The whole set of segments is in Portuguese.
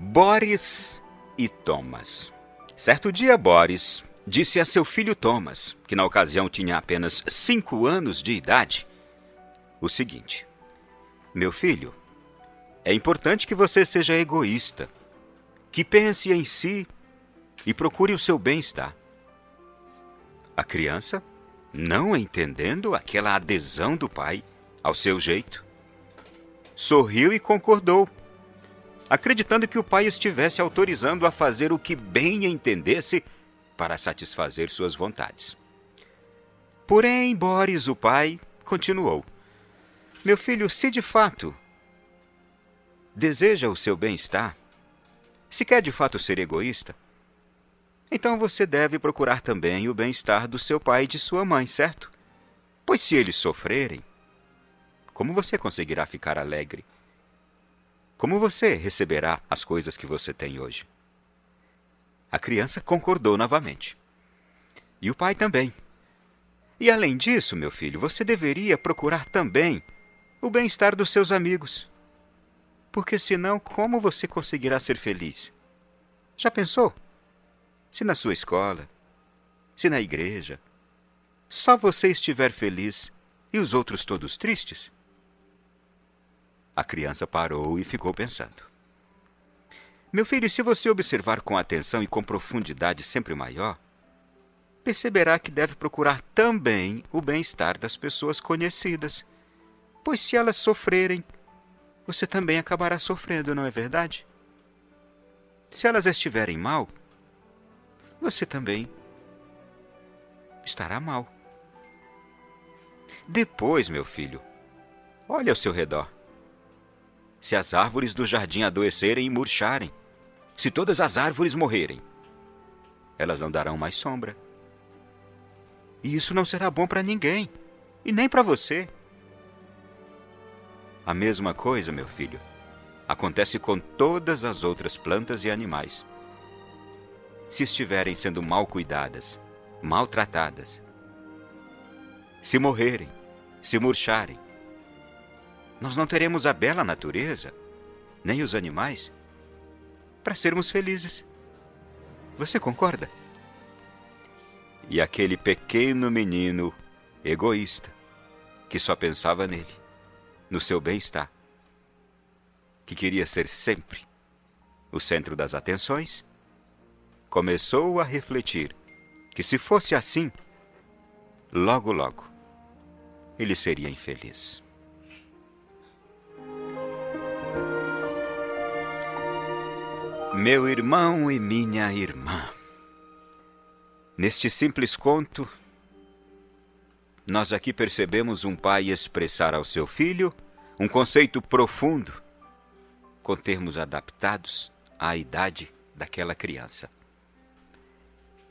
Boris e Thomas. Certo dia, Boris disse a seu filho Thomas, que na ocasião tinha apenas cinco anos de idade, o seguinte: Meu filho, é importante que você seja egoísta, que pense em si e procure o seu bem-estar. A criança, não entendendo aquela adesão do pai ao seu jeito, sorriu e concordou, acreditando que o pai estivesse autorizando a fazer o que bem entendesse para satisfazer suas vontades. Porém, Boris, o pai, continuou: Meu filho, se de fato deseja o seu bem-estar, se quer de fato ser egoísta, então você deve procurar também o bem-estar do seu pai e de sua mãe, certo? Pois se eles sofrerem, como você conseguirá ficar alegre? Como você receberá as coisas que você tem hoje? A criança concordou novamente. E o pai também. E além disso, meu filho, você deveria procurar também o bem-estar dos seus amigos. Porque senão, como você conseguirá ser feliz? Já pensou? Se na sua escola, se na igreja, só você estiver feliz e os outros todos tristes? A criança parou e ficou pensando. Meu filho, se você observar com atenção e com profundidade sempre maior, perceberá que deve procurar também o bem-estar das pessoas conhecidas, pois se elas sofrerem, você também acabará sofrendo, não é verdade? Se elas estiverem mal, você também estará mal. Depois, meu filho, olhe ao seu redor. Se as árvores do jardim adoecerem e murcharem, se todas as árvores morrerem, elas não darão mais sombra. E isso não será bom para ninguém, e nem para você. A mesma coisa, meu filho, acontece com todas as outras plantas e animais. Se estiverem sendo mal cuidadas, maltratadas, se morrerem, se murcharem, nós não teremos a bela natureza, nem os animais, para sermos felizes. Você concorda? E aquele pequeno menino egoísta, que só pensava nele, no seu bem-estar, que queria ser sempre o centro das atenções, começou a refletir que se fosse assim, logo, logo, ele seria infeliz. Meu irmão e minha irmã, neste simples conto, nós aqui percebemos um pai expressar ao seu filho um conceito profundo, com termos adaptados à idade daquela criança.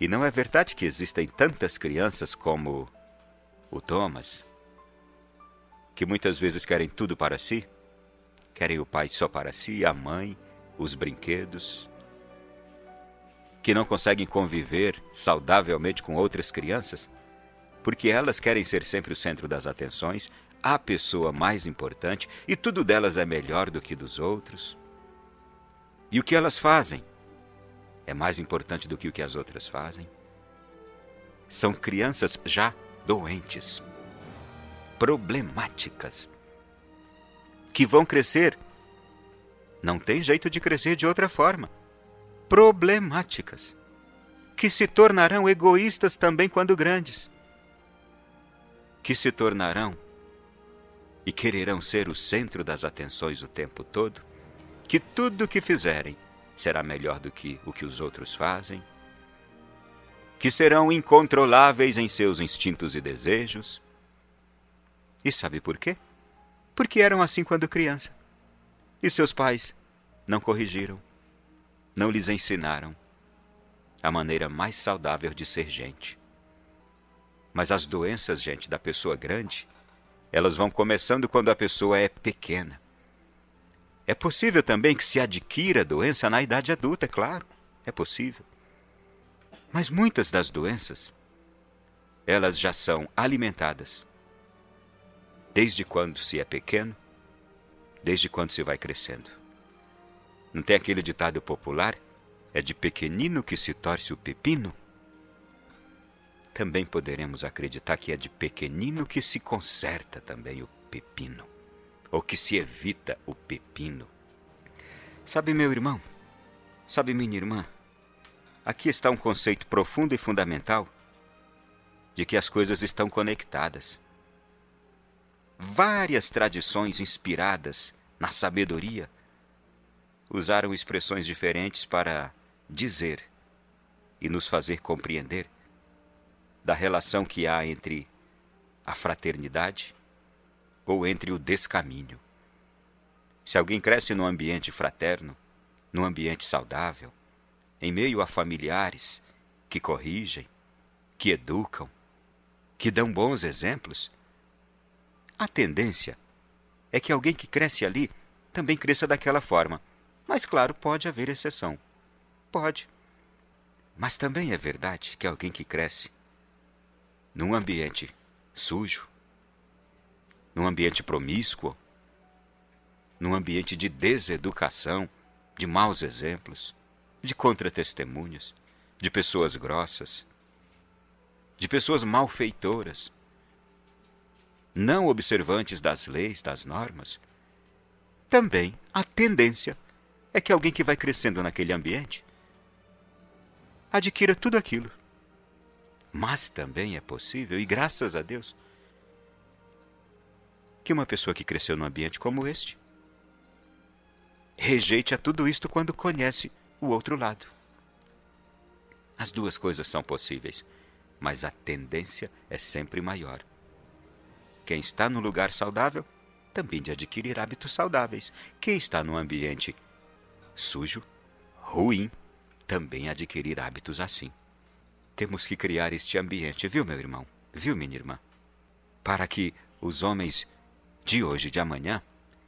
E não é verdade que existem tantas crianças como o Thomas, que muitas vezes querem tudo para si? Querem o pai só para si, a mãe, os brinquedos, que não conseguem conviver saudavelmente com outras crianças? porque elas querem ser sempre o centro das atenções, a pessoa mais importante, e tudo delas é melhor do que dos outros. E o que elas fazem é mais importante do que o que as outras fazem. São crianças já doentes, problemáticas, que vão crescer. Não tem jeito de crescer de outra forma. Problemáticas, que se tornarão egoístas também quando grandes que se tornarão e quererão ser o centro das atenções o tempo todo, que tudo o que fizerem será melhor do que o que os outros fazem, que serão incontroláveis em seus instintos e desejos. E sabe por quê? Porque eram assim quando criança. E seus pais não corrigiram, não lhes ensinaram a maneira mais saudável de ser gente. Mas as doenças, gente, da pessoa grande, elas vão começando quando a pessoa é pequena. É possível também que se adquira doença na idade adulta, é claro, é possível. Mas muitas das doenças, elas já são alimentadas desde quando se é pequeno, desde quando se vai crescendo. Não tem aquele ditado popular? É de pequenino que se torce o pepino? Também poderemos acreditar que é de pequenino que se conserta também o pepino, ou que se evita o pepino. Sabe, meu irmão, sabe, minha irmã, aqui está um conceito profundo e fundamental de que as coisas estão conectadas. Várias tradições inspiradas na sabedoria usaram expressões diferentes para dizer e nos fazer compreender da relação que há entre a fraternidade ou entre o descaminho. Se alguém cresce num ambiente fraterno, num ambiente saudável, em meio a familiares que corrigem, que educam, que dão bons exemplos, a tendência é que alguém que cresce ali também cresça daquela forma. Mas, claro, pode haver exceção. Pode. Mas também é verdade que alguém que cresce num ambiente sujo, num ambiente promíscuo, num ambiente de deseducação, de maus exemplos, de contra-testemunhas, de pessoas grossas, de pessoas malfeitoras, não observantes das leis, das normas, também a tendência é que alguém que vai crescendo naquele ambiente adquira tudo aquilo. Mas também é possível, e graças a Deus, que uma pessoa que cresceu num ambiente como este rejeite a tudo isto quando conhece o outro lado. As duas coisas são possíveis, mas a tendência é sempre maior. Quem está no lugar saudável também de adquirir hábitos saudáveis. Quem está num ambiente sujo, ruim, também adquirir hábitos assim. Temos que criar este ambiente, viu, meu irmão? Viu, minha irmã? Para que os homens de hoje e de amanhã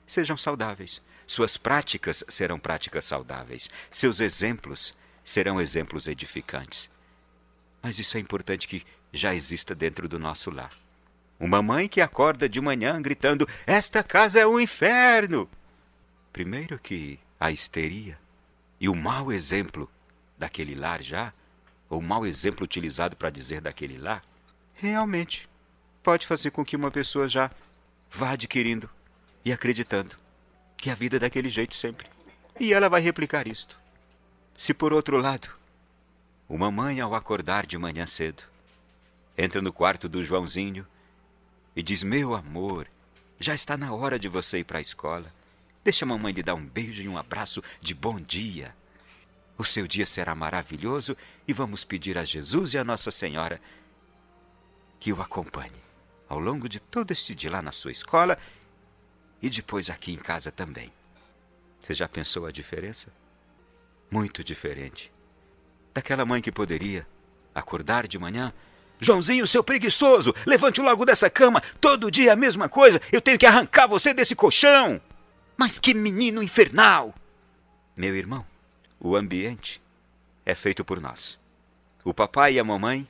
sejam saudáveis. Suas práticas serão práticas saudáveis. Seus exemplos serão exemplos edificantes. Mas isso é importante que já exista dentro do nosso lar. Uma mãe que acorda de manhã gritando: Esta casa é um inferno! Primeiro que a histeria e o mau exemplo daquele lar já, ou mau exemplo utilizado para dizer daquele lar, realmente pode fazer com que uma pessoa já vá adquirindo e acreditando que a vida é daquele jeito sempre. E ela vai replicar isto. Se por outro lado, uma mãe ao acordar de manhã cedo, entra no quarto do Joãozinho e diz: Meu amor, já está na hora de você ir para a escola. Deixa a mamãe lhe dar um beijo e um abraço de bom dia. O seu dia será maravilhoso e vamos pedir a Jesus e a Nossa Senhora que o acompanhe ao longo de todo este dia lá na sua escola e depois aqui em casa também. Você já pensou a diferença? Muito diferente. Daquela mãe que poderia acordar de manhã Joãozinho, seu preguiçoso, levante logo dessa cama. Todo dia a mesma coisa. Eu tenho que arrancar você desse colchão. Mas que menino infernal! Meu irmão, o ambiente é feito por nós. O papai e a mamãe,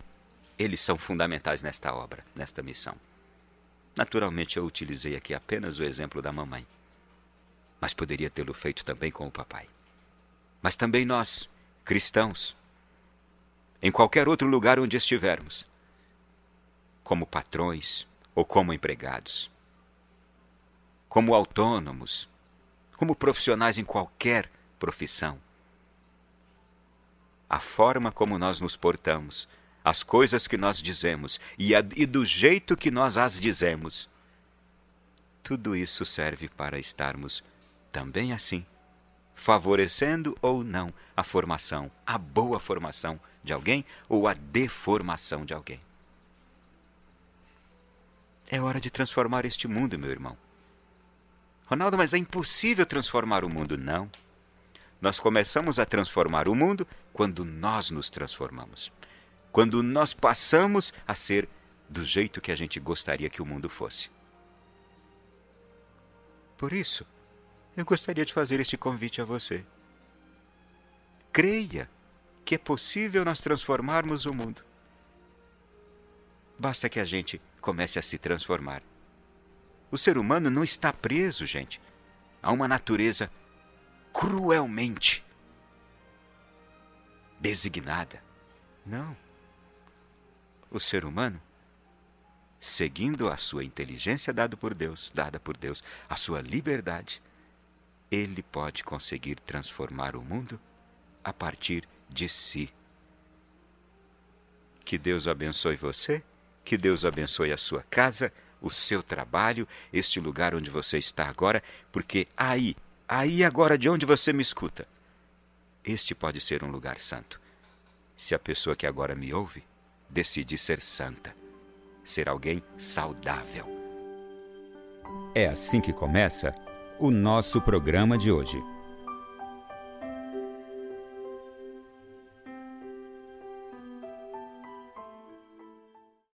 eles são fundamentais nesta obra, nesta missão. Naturalmente, eu utilizei aqui apenas o exemplo da mamãe. Mas poderia tê-lo feito também com o papai. Mas também nós, cristãos, em qualquer outro lugar onde estivermos, como patrões ou como empregados, como autônomos, como profissionais em qualquer profissão. A forma como nós nos portamos, as coisas que nós dizemos e, a, e do jeito que nós as dizemos, tudo isso serve para estarmos também assim, favorecendo ou não a formação, a boa formação de alguém ou a deformação de alguém. É hora de transformar este mundo, meu irmão. Ronaldo, mas é impossível transformar o mundo. Não. Nós começamos a transformar o mundo quando nós nos transformamos. Quando nós passamos a ser do jeito que a gente gostaria que o mundo fosse. Por isso, eu gostaria de fazer este convite a você. Creia que é possível nós transformarmos o mundo. Basta que a gente comece a se transformar. O ser humano não está preso, gente, a uma natureza cruelmente designada. Não. O ser humano, seguindo a sua inteligência dada por Deus, dada por Deus, a sua liberdade, ele pode conseguir transformar o mundo a partir de si. Que Deus abençoe você, que Deus abençoe a sua casa, o seu trabalho, este lugar onde você está agora, porque aí, aí agora de onde você me escuta, este pode ser um lugar santo. Se a pessoa que agora me ouve decidir ser santa, ser alguém saudável. É assim que começa o nosso programa de hoje.